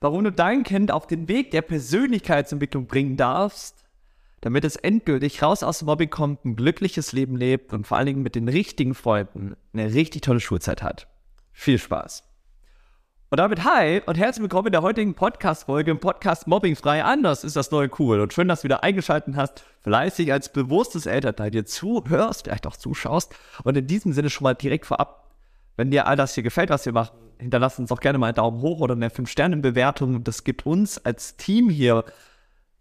warum du dein Kind auf den Weg der Persönlichkeitsentwicklung bringen darfst, damit es endgültig raus aus dem Mobbing kommt, ein glückliches Leben lebt und vor allen Dingen mit den richtigen Freunden eine richtig tolle Schulzeit hat. Viel Spaß! Und damit hi und herzlich willkommen in der heutigen Podcast-Folge im Podcast Mobbingfrei. Anders ist das neue cool. Und schön, dass du wieder eingeschaltet hast, fleißig als bewusstes Elternteil dir zuhörst, vielleicht auch zuschaust. Und in diesem Sinne schon mal direkt vorab, wenn dir all das hier gefällt, was wir machen, hinterlass uns auch gerne mal einen Daumen hoch oder eine 5-Sterne-Bewertung. Das gibt uns als Team hier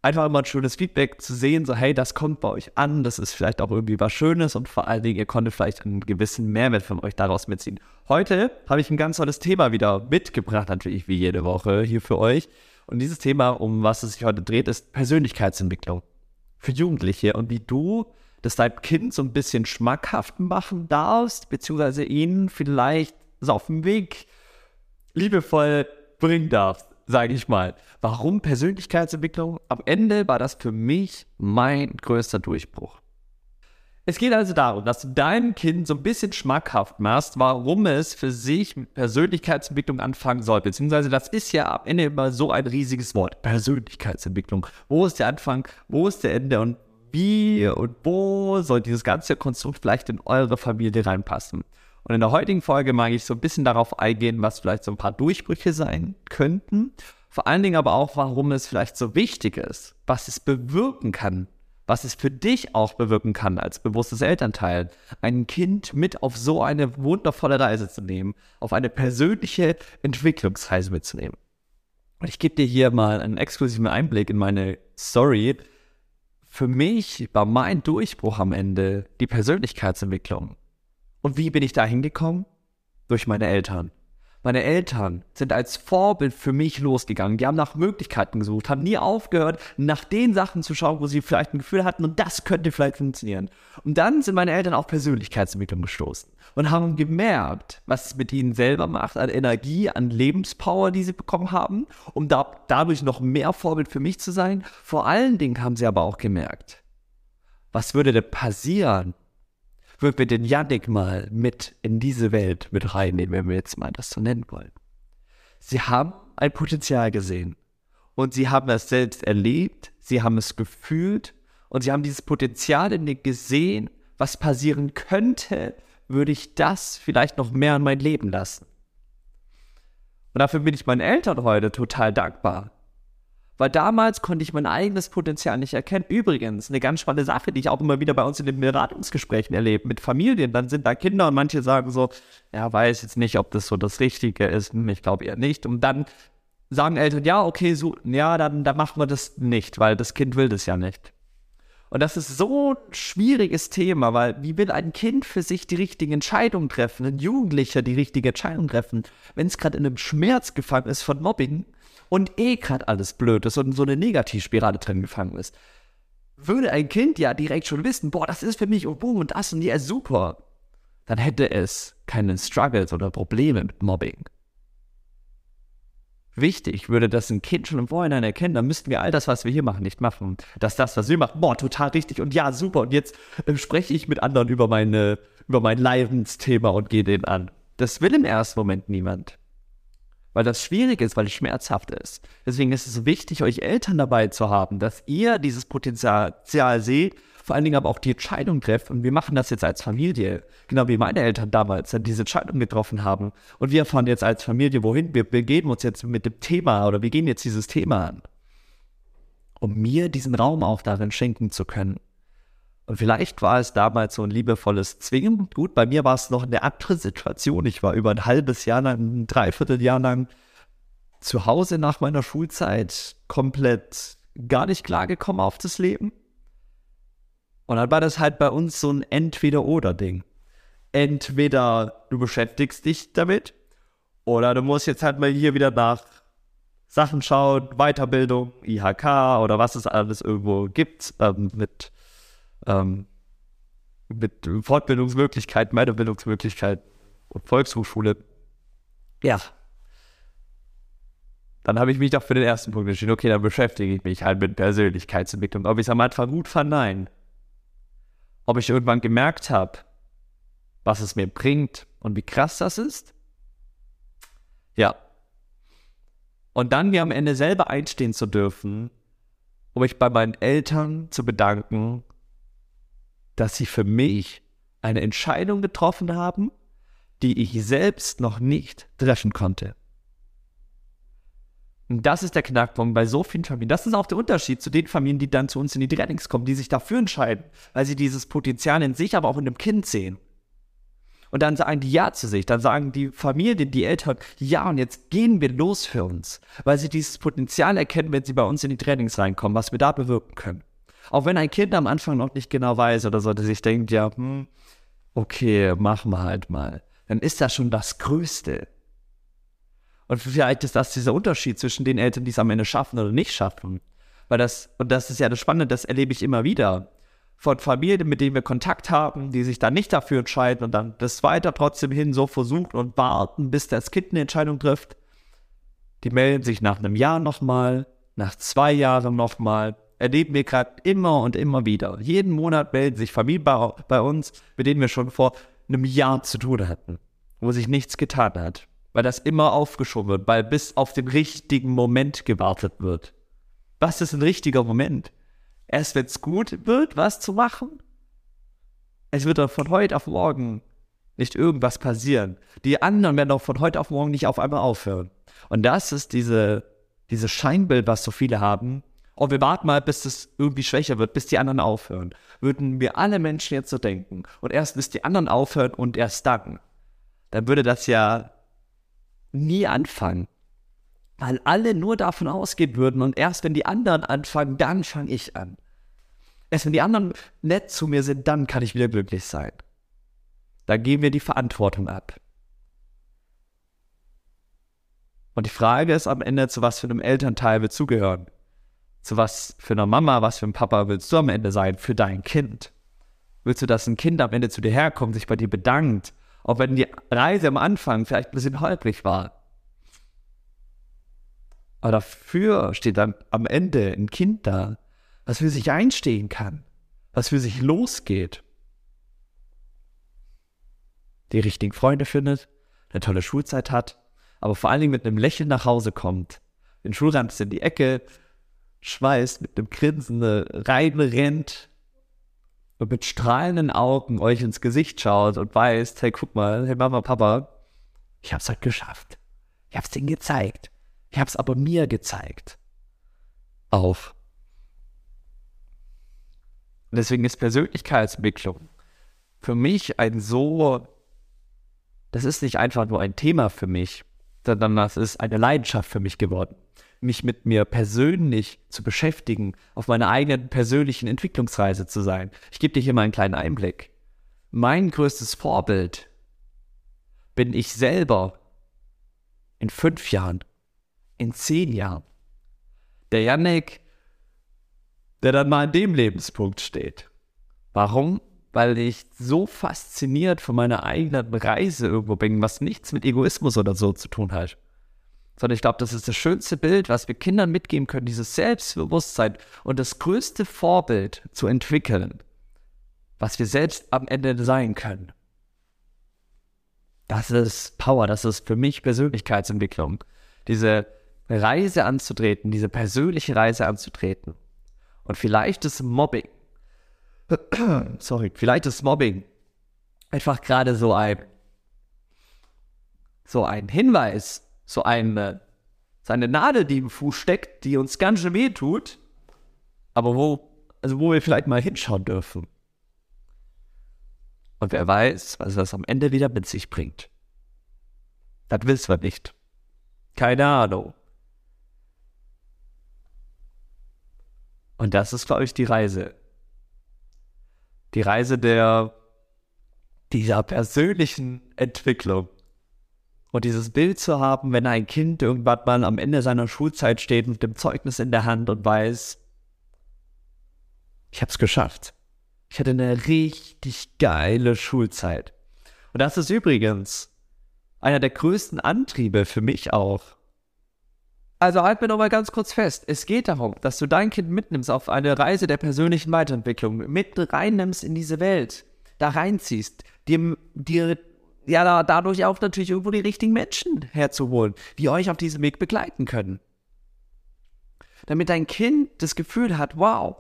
einfach immer ein schönes Feedback zu sehen, so hey, das kommt bei euch an, das ist vielleicht auch irgendwie was Schönes und vor allen Dingen, ihr konntet vielleicht einen gewissen Mehrwert von euch daraus mitziehen. Heute habe ich ein ganz tolles Thema wieder mitgebracht, natürlich wie jede Woche hier für euch. Und dieses Thema, um was es sich heute dreht, ist Persönlichkeitsentwicklung für Jugendliche und wie du das deinem Kind so ein bisschen schmackhaft machen darfst, beziehungsweise ihn vielleicht so auf dem Weg liebevoll bringen darfst sage ich mal. Warum Persönlichkeitsentwicklung? Am Ende war das für mich mein größter Durchbruch. Es geht also darum, dass du deinem Kind so ein bisschen schmackhaft machst, warum es für sich mit Persönlichkeitsentwicklung anfangen soll. Beziehungsweise das ist ja am Ende immer so ein riesiges Wort. Persönlichkeitsentwicklung. Wo ist der Anfang? Wo ist der Ende? Und wie und wo soll dieses ganze Konstrukt vielleicht in eure Familie reinpassen? Und in der heutigen Folge mag ich so ein bisschen darauf eingehen, was vielleicht so ein paar Durchbrüche sein könnten. Vor allen Dingen aber auch, warum es vielleicht so wichtig ist, was es bewirken kann, was es für dich auch bewirken kann als bewusstes Elternteil, ein Kind mit auf so eine wundervolle Reise zu nehmen, auf eine persönliche Entwicklungsreise mitzunehmen. Und ich gebe dir hier mal einen exklusiven Einblick in meine Story. Für mich war mein Durchbruch am Ende die Persönlichkeitsentwicklung. Und wie bin ich da hingekommen? Durch meine Eltern. Meine Eltern sind als Vorbild für mich losgegangen. Die haben nach Möglichkeiten gesucht, haben nie aufgehört, nach den Sachen zu schauen, wo sie vielleicht ein Gefühl hatten und das könnte vielleicht funktionieren. Und dann sind meine Eltern auf Persönlichkeitsentwicklung gestoßen und haben gemerkt, was es mit ihnen selber macht, an Energie, an Lebenspower, die sie bekommen haben, um da, dadurch noch mehr Vorbild für mich zu sein. Vor allen Dingen haben sie aber auch gemerkt, was würde denn passieren, würden wir den Yannick mal mit in diese Welt mit reinnehmen, wenn wir jetzt mal das so nennen wollen. Sie haben ein Potenzial gesehen und sie haben es selbst erlebt, sie haben es gefühlt und sie haben dieses Potenzial in dir gesehen, was passieren könnte, würde ich das vielleicht noch mehr in mein Leben lassen. Und dafür bin ich meinen Eltern heute total dankbar, weil damals konnte ich mein eigenes Potenzial nicht erkennen. Übrigens, eine ganz spannende Sache, die ich auch immer wieder bei uns in den Beratungsgesprächen erlebe mit Familien. Dann sind da Kinder und manche sagen so, ja, weiß jetzt nicht, ob das so das Richtige ist. Hm, ich glaube eher nicht. Und dann sagen Eltern, ja, okay, so, ja, dann, dann machen wir das nicht, weil das Kind will das ja nicht. Und das ist so ein schwieriges Thema, weil wie will ein Kind für sich die richtige Entscheidung treffen, ein Jugendlicher die richtige Entscheidung treffen, wenn es gerade in einem Schmerz gefangen ist von Mobbing und eh gerade alles blöd ist und so eine Negativspirale drin gefangen ist, würde ein Kind ja direkt schon wissen, boah, das ist für mich und boom und das und ja, super, dann hätte es keine Struggles oder Probleme mit Mobbing. Wichtig würde das ein Kind schon im Vorhinein erkennen, dann müssten wir all das, was wir hier machen, nicht machen. Dass das, was wir machen, boah, total richtig und ja, super. Und jetzt äh, spreche ich mit anderen über meine, über mein Leidensthema und gehe den an. Das will im ersten Moment niemand weil das schwierig ist, weil es schmerzhaft ist. Deswegen ist es wichtig, euch Eltern dabei zu haben, dass ihr dieses Potenzial seht, vor allen Dingen aber auch die Entscheidung trefft. Und wir machen das jetzt als Familie, genau wie meine Eltern damals diese Entscheidung getroffen haben. Und wir fahren jetzt als Familie wohin? Wir begeben uns jetzt mit dem Thema oder wir gehen jetzt dieses Thema an, um mir diesen Raum auch darin schenken zu können. Und vielleicht war es damals so ein liebevolles Zwingen. Gut, bei mir war es noch eine andere Situation. Ich war über ein halbes Jahr lang, ein Dreivierteljahr lang zu Hause nach meiner Schulzeit komplett gar nicht klargekommen auf das Leben. Und dann war das halt bei uns so ein Entweder-Oder-Ding. Entweder du beschäftigst dich damit oder du musst jetzt halt mal hier wieder nach Sachen schauen, Weiterbildung, IHK oder was es alles irgendwo gibt ähm, mit ähm, mit Fortbildungsmöglichkeiten, Weiterbildungsmöglichkeiten und Volkshochschule. Ja. Dann habe ich mich doch für den ersten Punkt entschieden, okay, dann beschäftige ich mich halt mit Persönlichkeitsentwicklung. Ob ich es am Anfang gut fand, nein. Ob ich irgendwann gemerkt habe, was es mir bringt und wie krass das ist? Ja. Und dann mir am Ende selber einstehen zu dürfen, um mich bei meinen Eltern zu bedanken, dass sie für mich eine Entscheidung getroffen haben, die ich selbst noch nicht treffen konnte. Und das ist der Knackpunkt bei so vielen Familien. Das ist auch der Unterschied zu den Familien, die dann zu uns in die Trainings kommen, die sich dafür entscheiden, weil sie dieses Potenzial in sich, aber auch in dem Kind sehen. Und dann sagen die Ja zu sich. Dann sagen die Familien, die Eltern, ja, und jetzt gehen wir los für uns, weil sie dieses Potenzial erkennen, wenn sie bei uns in die Trainings reinkommen, was wir da bewirken können. Auch wenn ein Kind am Anfang noch nicht genau weiß oder so, dass sich denkt, ja, hm, okay, machen wir halt mal. Dann ist das schon das Größte. Und vielleicht ist das dieser Unterschied zwischen den Eltern, die es am Ende schaffen oder nicht schaffen. Weil das, und das ist ja das Spannende, das erlebe ich immer wieder. Von Familien, mit denen wir Kontakt haben, die sich dann nicht dafür entscheiden und dann das weiter trotzdem hin so versuchen und warten, bis das Kind eine Entscheidung trifft. Die melden sich nach einem Jahr nochmal, nach zwei Jahren nochmal. Erleben wir gerade immer und immer wieder. Jeden Monat melden sich Familien bei, bei uns, mit denen wir schon vor einem Jahr zu tun hatten, wo sich nichts getan hat weil das immer aufgeschoben wird, weil bis auf den richtigen Moment gewartet wird. Was ist ein richtiger Moment? Erst wenn es gut wird, was zu machen? Es wird doch von heute auf morgen nicht irgendwas passieren. Die anderen werden doch von heute auf morgen nicht auf einmal aufhören. Und das ist diese, diese Scheinbild, was so viele haben. Oh, wir warten mal, bis es irgendwie schwächer wird, bis die anderen aufhören. Würden wir alle Menschen jetzt so denken. Und erst bis die anderen aufhören und erst dann. Dann würde das ja nie anfangen. Weil alle nur davon ausgehen würden und erst wenn die anderen anfangen, dann fange ich an. Erst wenn die anderen nett zu mir sind, dann kann ich wieder glücklich sein. Da geben wir die Verantwortung ab. Und die Frage ist am Ende, zu was für einem Elternteil wir zugehören. Zu was für einer Mama, was für einem Papa willst du am Ende sein für dein Kind? Willst du, dass ein Kind am Ende zu dir herkommt, sich bei dir bedankt, auch wenn die Reise am Anfang vielleicht ein bisschen holprig war. Aber dafür steht dann am Ende ein Kind da, was für sich einstehen kann, was für sich losgeht, die richtigen Freunde findet, eine tolle Schulzeit hat, aber vor allen Dingen mit einem Lächeln nach Hause kommt, den Schulrand in die Ecke, schweißt, mit einem Grinsen reinrennt und mit strahlenden Augen euch ins Gesicht schaut und weiß, hey, guck mal, hey Mama, Papa, ich hab's halt geschafft. Ich hab's denen gezeigt. Ich hab's aber mir gezeigt. Auf. Deswegen ist Persönlichkeitsentwicklung für mich ein so, das ist nicht einfach nur ein Thema für mich, sondern das ist eine Leidenschaft für mich geworden mich mit mir persönlich zu beschäftigen, auf meiner eigenen persönlichen Entwicklungsreise zu sein. Ich gebe dir hier mal einen kleinen Einblick. Mein größtes Vorbild bin ich selber in fünf Jahren, in zehn Jahren. Der Yannick, der dann mal an dem Lebenspunkt steht. Warum? Weil ich so fasziniert von meiner eigenen Reise irgendwo bin, was nichts mit Egoismus oder so zu tun hat sondern ich glaube, das ist das schönste Bild, was wir Kindern mitgeben können, dieses Selbstbewusstsein und das größte Vorbild zu entwickeln, was wir selbst am Ende sein können. Das ist Power, das ist für mich Persönlichkeitsentwicklung. Diese Reise anzutreten, diese persönliche Reise anzutreten. Und vielleicht ist Mobbing, sorry, vielleicht ist Mobbing einfach gerade so ein, so ein Hinweis so eine, so eine Nadel, die im Fuß steckt, die uns ganz schön weh tut, aber wo, also wo wir vielleicht mal hinschauen dürfen. Und wer weiß, was das am Ende wieder mit sich bringt. Das wissen wir nicht. Keine Ahnung. Und das ist, glaube ich, die Reise. Die Reise der, dieser persönlichen Entwicklung. Und dieses Bild zu haben, wenn ein Kind irgendwann mal am Ende seiner Schulzeit steht mit dem Zeugnis in der Hand und weiß, ich hab's geschafft. Ich hatte eine richtig geile Schulzeit. Und das ist übrigens einer der größten Antriebe für mich auch. Also halt mir noch mal ganz kurz fest. Es geht darum, dass du dein Kind mitnimmst auf eine Reise der persönlichen Weiterentwicklung, mit reinnimmst in diese Welt, da reinziehst, dir, dir ja, da, dadurch auch natürlich irgendwo die richtigen Menschen herzuholen, die euch auf diesem Weg begleiten können. damit dein Kind das Gefühl hat, wow,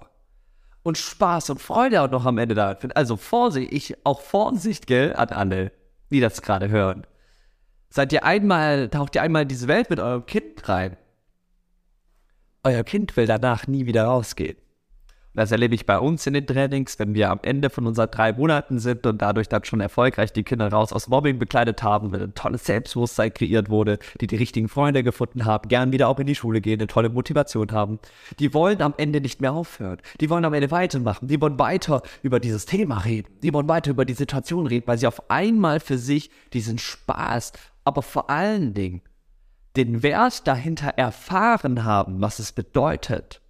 und Spaß und Freude auch noch am Ende da findet. Also Vorsicht, ich, auch Vorsicht, gell, an alle, die das gerade hören. Seid ihr einmal, taucht ihr einmal in diese Welt mit eurem Kind rein. Euer Kind will danach nie wieder rausgehen. Das erlebe ich bei uns in den Trainings, wenn wir am Ende von unseren drei Monaten sind und dadurch dann schon erfolgreich die Kinder raus aus Mobbing bekleidet haben, wenn ein tolles Selbstbewusstsein kreiert wurde, die die richtigen Freunde gefunden haben, gern wieder auch in die Schule gehen, eine tolle Motivation haben. Die wollen am Ende nicht mehr aufhören. Die wollen am Ende weitermachen. Die wollen weiter über dieses Thema reden. Die wollen weiter über die Situation reden, weil sie auf einmal für sich diesen Spaß, aber vor allen Dingen den Wert dahinter erfahren haben, was es bedeutet,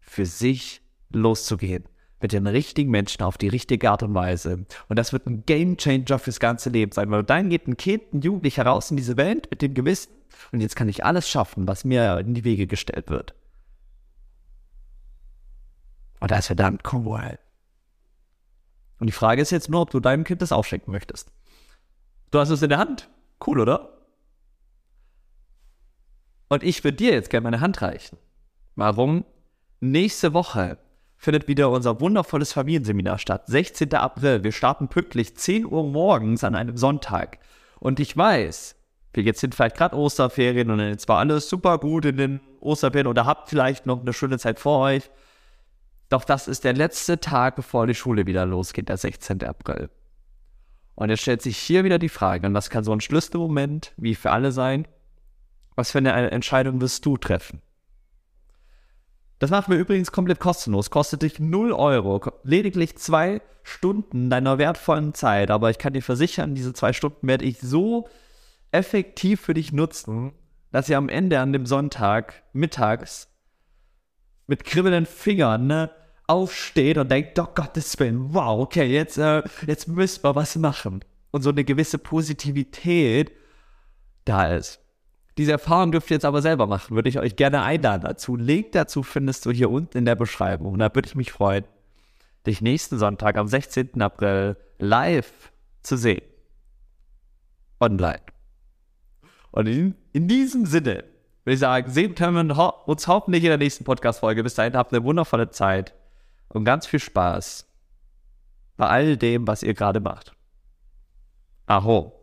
für sich loszugehen. Mit den richtigen Menschen auf die richtige Art und Weise. Und das wird ein Game Changer fürs ganze Leben sein, weil dann geht ein Kind, ein Jugendlicher raus in diese Welt mit dem Gewissen. Und jetzt kann ich alles schaffen, was mir in die Wege gestellt wird. Und das ist verdammt cool. Und die Frage ist jetzt nur, ob du deinem Kind das aufschenken möchtest. Du hast es in der Hand. Cool, oder? Und ich würde dir jetzt gerne meine Hand reichen. Warum? Nächste Woche findet wieder unser wundervolles Familienseminar statt. 16. April. Wir starten pünktlich 10 Uhr morgens an einem Sonntag. Und ich weiß, wir jetzt sind vielleicht gerade Osterferien und jetzt war alles super gut in den Osterferien oder habt vielleicht noch eine schöne Zeit vor euch. Doch das ist der letzte Tag, bevor die Schule wieder losgeht, der 16. April. Und jetzt stellt sich hier wieder die Frage, und das kann so ein Schlüsselmoment wie für alle sein, was für eine Entscheidung wirst du treffen? Das machen wir übrigens komplett kostenlos. Kostet dich 0 Euro. Lediglich zwei Stunden deiner wertvollen Zeit. Aber ich kann dir versichern, diese zwei Stunden werde ich so effektiv für dich nutzen, dass ihr am Ende an dem Sonntag mittags mit kribbelnden Fingern ne, aufsteht und denkt, oh Gottes Willen, wow, okay, jetzt, äh, jetzt müssen wir was machen. Und so eine gewisse Positivität da ist. Diese Erfahrung dürft ihr jetzt aber selber machen, würde ich euch gerne einladen dazu. Link dazu findest du hier unten in der Beschreibung. Und da würde ich mich freuen, dich nächsten Sonntag am 16. April live zu sehen. Online. Und in, in diesem Sinne würde ich sagen, sehen können wir uns hoffentlich in der nächsten Podcast-Folge. Bis dahin habt eine wundervolle Zeit und ganz viel Spaß bei all dem, was ihr gerade macht. Aho.